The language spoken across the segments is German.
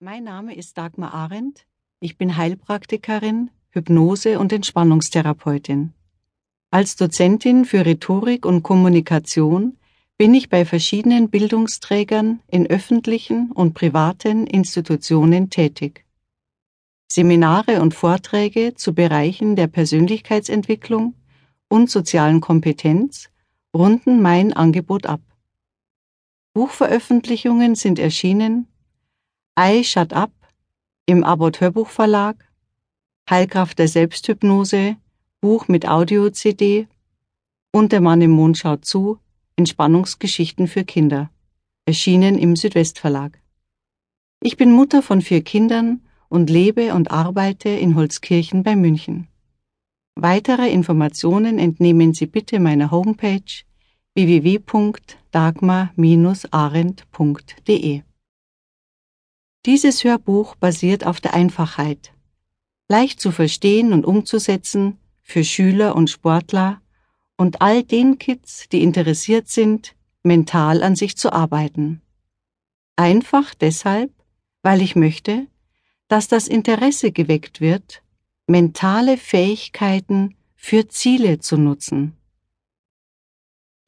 Mein Name ist Dagmar Arendt. Ich bin Heilpraktikerin, Hypnose- und Entspannungstherapeutin. Als Dozentin für Rhetorik und Kommunikation bin ich bei verschiedenen Bildungsträgern in öffentlichen und privaten Institutionen tätig. Seminare und Vorträge zu Bereichen der Persönlichkeitsentwicklung und sozialen Kompetenz runden mein Angebot ab. Buchveröffentlichungen sind erschienen I Shut Up im Abbott Hörbuchverlag, Heilkraft der Selbsthypnose, Buch mit Audio-CD und Der Mann im Mond schaut zu, Entspannungsgeschichten für Kinder, erschienen im Südwestverlag. Ich bin Mutter von vier Kindern und lebe und arbeite in Holzkirchen bei München. Weitere Informationen entnehmen Sie bitte meiner Homepage www.dagmar-arendt.de. Dieses Hörbuch basiert auf der Einfachheit. Leicht zu verstehen und umzusetzen für Schüler und Sportler und all den Kids, die interessiert sind, mental an sich zu arbeiten. Einfach deshalb, weil ich möchte, dass das Interesse geweckt wird, mentale Fähigkeiten für Ziele zu nutzen.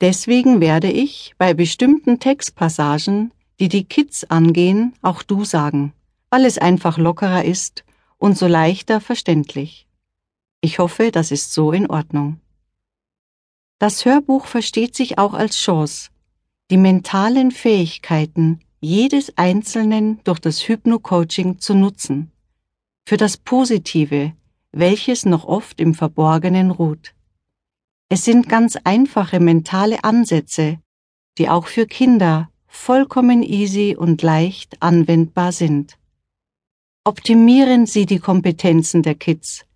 Deswegen werde ich bei bestimmten Textpassagen die die Kids angehen, auch du sagen, weil es einfach lockerer ist und so leichter verständlich. Ich hoffe, das ist so in Ordnung. Das Hörbuch versteht sich auch als Chance, die mentalen Fähigkeiten jedes Einzelnen durch das Hypno-Coaching zu nutzen, für das Positive, welches noch oft im Verborgenen ruht. Es sind ganz einfache mentale Ansätze, die auch für Kinder vollkommen easy und leicht anwendbar sind. Optimieren Sie die Kompetenzen der Kids,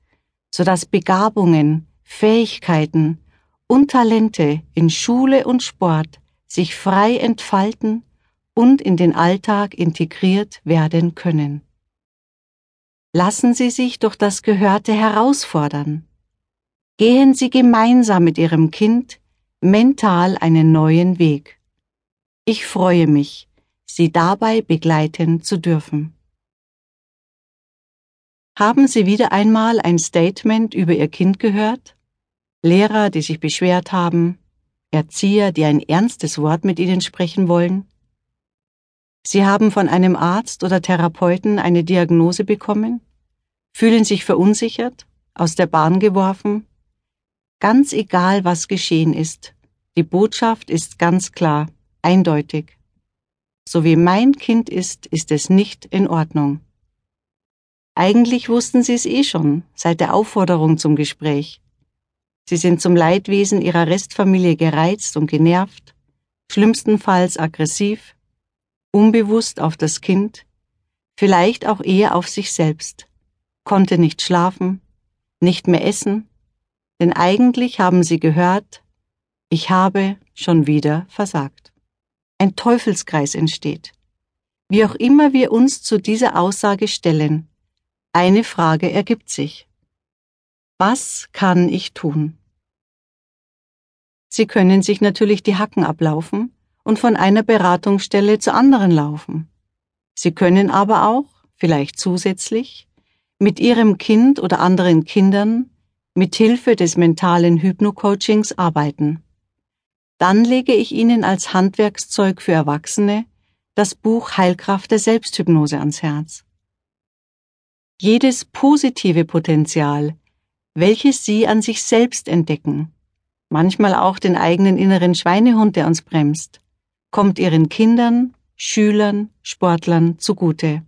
sodass Begabungen, Fähigkeiten und Talente in Schule und Sport sich frei entfalten und in den Alltag integriert werden können. Lassen Sie sich durch das Gehörte herausfordern. Gehen Sie gemeinsam mit Ihrem Kind mental einen neuen Weg. Ich freue mich, Sie dabei begleiten zu dürfen. Haben Sie wieder einmal ein Statement über Ihr Kind gehört? Lehrer, die sich beschwert haben, Erzieher, die ein ernstes Wort mit Ihnen sprechen wollen? Sie haben von einem Arzt oder Therapeuten eine Diagnose bekommen? Fühlen sich verunsichert, aus der Bahn geworfen? Ganz egal, was geschehen ist, die Botschaft ist ganz klar eindeutig. So wie mein Kind ist, ist es nicht in Ordnung. Eigentlich wussten Sie es eh schon, seit der Aufforderung zum Gespräch. Sie sind zum Leidwesen Ihrer Restfamilie gereizt und genervt, schlimmstenfalls aggressiv, unbewusst auf das Kind, vielleicht auch eher auf sich selbst, konnte nicht schlafen, nicht mehr essen, denn eigentlich haben Sie gehört, ich habe schon wieder versagt ein Teufelskreis entsteht. Wie auch immer wir uns zu dieser Aussage stellen, eine Frage ergibt sich. Was kann ich tun? Sie können sich natürlich die Hacken ablaufen und von einer Beratungsstelle zur anderen laufen. Sie können aber auch, vielleicht zusätzlich, mit Ihrem Kind oder anderen Kindern mit Hilfe des mentalen Hypno-Coachings arbeiten. Dann lege ich Ihnen als Handwerkszeug für Erwachsene das Buch Heilkraft der Selbsthypnose ans Herz. Jedes positive Potenzial, welches Sie an sich selbst entdecken, manchmal auch den eigenen inneren Schweinehund, der uns bremst, kommt Ihren Kindern, Schülern, Sportlern zugute.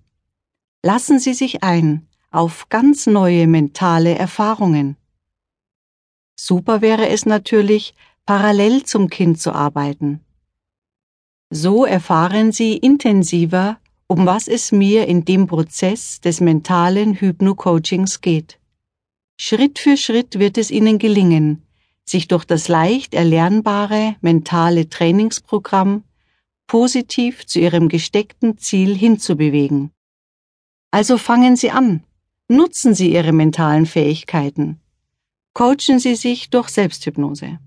Lassen Sie sich ein auf ganz neue mentale Erfahrungen. Super wäre es natürlich, parallel zum Kind zu arbeiten. So erfahren Sie intensiver, um was es mir in dem Prozess des mentalen Hypno-Coachings geht. Schritt für Schritt wird es Ihnen gelingen, sich durch das leicht erlernbare mentale Trainingsprogramm positiv zu Ihrem gesteckten Ziel hinzubewegen. Also fangen Sie an, nutzen Sie Ihre mentalen Fähigkeiten, coachen Sie sich durch Selbsthypnose.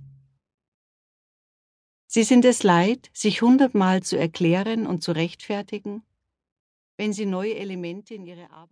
Sie sind es leid, sich hundertmal zu erklären und zu rechtfertigen? wenn Sie neue Elemente in Ihre Arbeit